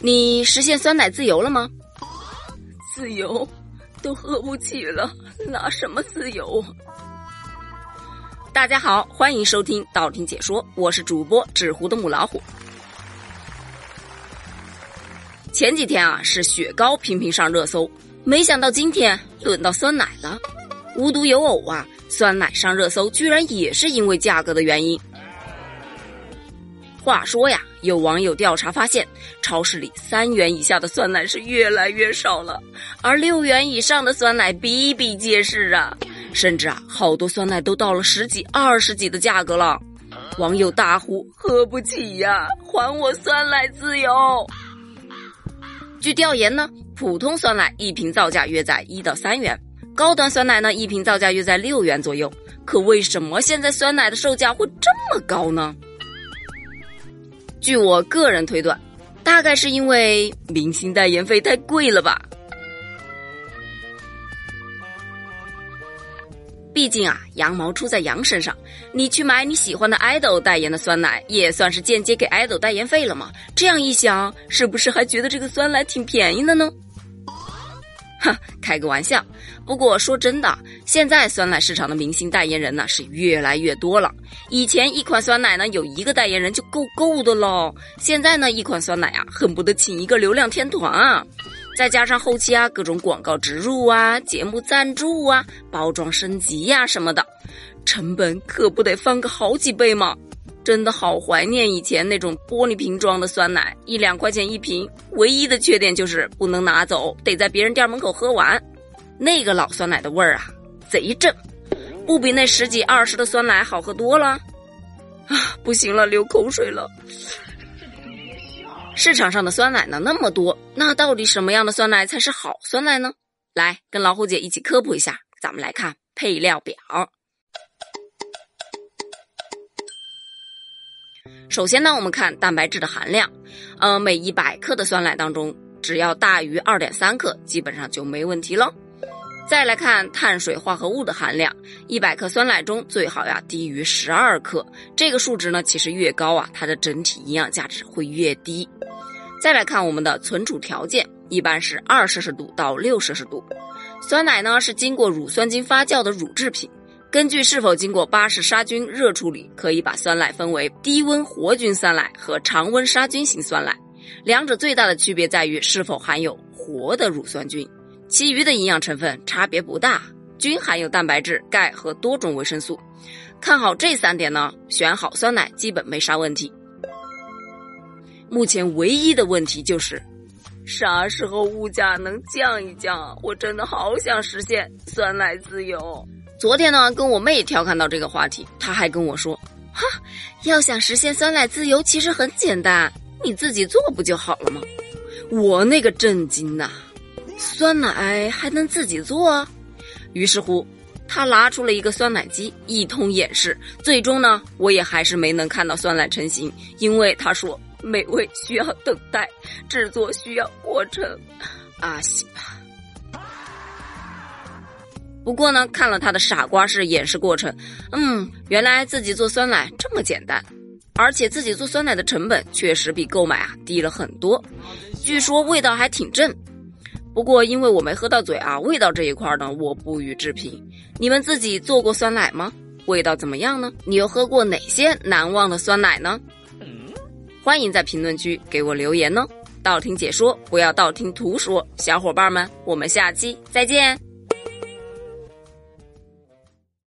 你实现酸奶自由了吗？自由，都喝不起了，拿什么自由？大家好，欢迎收听道听解说，我是主播纸糊的母老虎。前几天啊是雪糕频频上热搜，没想到今天轮到酸奶了。无独有偶啊，酸奶上热搜居然也是因为价格的原因。话说呀，有网友调查发现，超市里三元以下的酸奶是越来越少了，而六元以上的酸奶比比皆是啊！甚至啊，好多酸奶都到了十几、二十几的价格了。网友大呼：“喝不起呀，还我酸奶自由！”据调研呢，普通酸奶一瓶造价约在一到三元，高端酸奶呢一瓶造价约在六元左右。可为什么现在酸奶的售价会这么高呢？据我个人推断，大概是因为明星代言费太贵了吧。毕竟啊，羊毛出在羊身上，你去买你喜欢的 idol 代言的酸奶，也算是间接给 idol 代言费了嘛。这样一想，是不是还觉得这个酸奶挺便宜的呢？哈，开个玩笑。不过说真的，现在酸奶市场的明星代言人呢是越来越多了。以前一款酸奶呢有一个代言人就够够的喽，现在呢一款酸奶啊恨不得请一个流量天团啊，再加上后期啊各种广告植入啊、节目赞助啊、包装升级呀什么的，成本可不得翻个好几倍吗？真的好怀念以前那种玻璃瓶装的酸奶，一两块钱一瓶，唯一的缺点就是不能拿走，得在别人店门口喝完。那个老酸奶的味儿啊，贼正，不比那十几二十的酸奶好喝多了。啊，不行了，流口水了。市场上的酸奶呢那么多，那到底什么样的酸奶才是好酸奶呢？来，跟老虎姐一起科普一下，咱们来看配料表。首先呢，我们看蛋白质的含量，呃，每一百克的酸奶当中，只要大于二点三克，基本上就没问题了。再来看碳水化合物的含量，一百克酸奶中最好呀低于十二克，这个数值呢，其实越高啊，它的整体营养价值会越低。再来看我们的存储条件，一般是二摄氏度到六摄氏度。酸奶呢是经过乳酸菌发酵的乳制品。根据是否经过巴氏杀菌热处理，可以把酸奶分为低温活菌酸奶和常温杀菌型酸奶。两者最大的区别在于是否含有活的乳酸菌，其余的营养成分差别不大，均含有蛋白质、钙和多种维生素。看好这三点呢，选好酸奶基本没啥问题。目前唯一的问题就是，啥时候物价能降一降？我真的好想实现酸奶自由。昨天呢，跟我妹调侃到这个话题，她还跟我说：“哈，要想实现酸奶自由，其实很简单，你自己做不就好了吗？”我那个震惊呐，酸奶还能自己做？于是乎，他拿出了一个酸奶机，一通演示。最终呢，我也还是没能看到酸奶成型，因为他说美味需要等待，制作需要过程。阿西吧。不过呢，看了他的傻瓜式演示过程，嗯，原来自己做酸奶这么简单，而且自己做酸奶的成本确实比购买啊低了很多，据说味道还挺正。不过因为我没喝到嘴啊，味道这一块呢我不予置评。你们自己做过酸奶吗？味道怎么样呢？你又喝过哪些难忘的酸奶呢？欢迎在评论区给我留言呢。道听解说，不要道听途说。小伙伴们，我们下期再见。